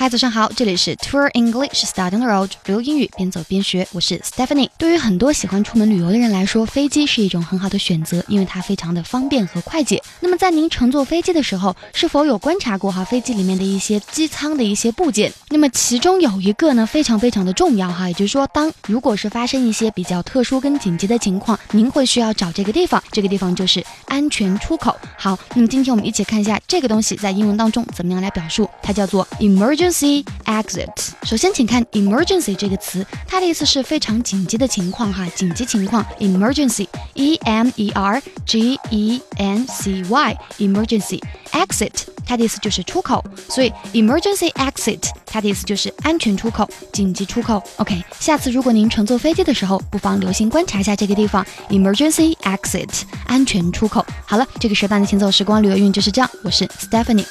嗨，早上好，这里是 Tour English Starting the Road，旅游英语边走边学，我是 Stephanie。对于很多喜欢出门旅游的人来说，飞机是一种很好的选择，因为它非常的方便和快捷。那么在您乘坐飞机的时候，是否有观察过哈飞机里面的一些机舱的一些部件？那么其中有一个呢，非常非常的重要哈，也就是说，当如果是发生一些比较特殊跟紧急的情况，您会需要找这个地方，这个地方就是安全出口。好，那么今天我们一起看一下这个东西在英文当中怎么样来表述，它叫做 emergency。Emergency exit。首先，请看 emergency 这个词，它的意思是非常紧急的情况哈，紧急情况 emergency，e m e r g e n c y，emergency exit，它的意思就是出口，所以 emergency exit，它的意思就是安全出口、紧急出口。OK，下次如果您乘坐飞机的时候，不妨留心观察一下这个地方 emergency exit，安全出口。好了，这个时段的行走时光旅游运就是这样，我是 Stephanie。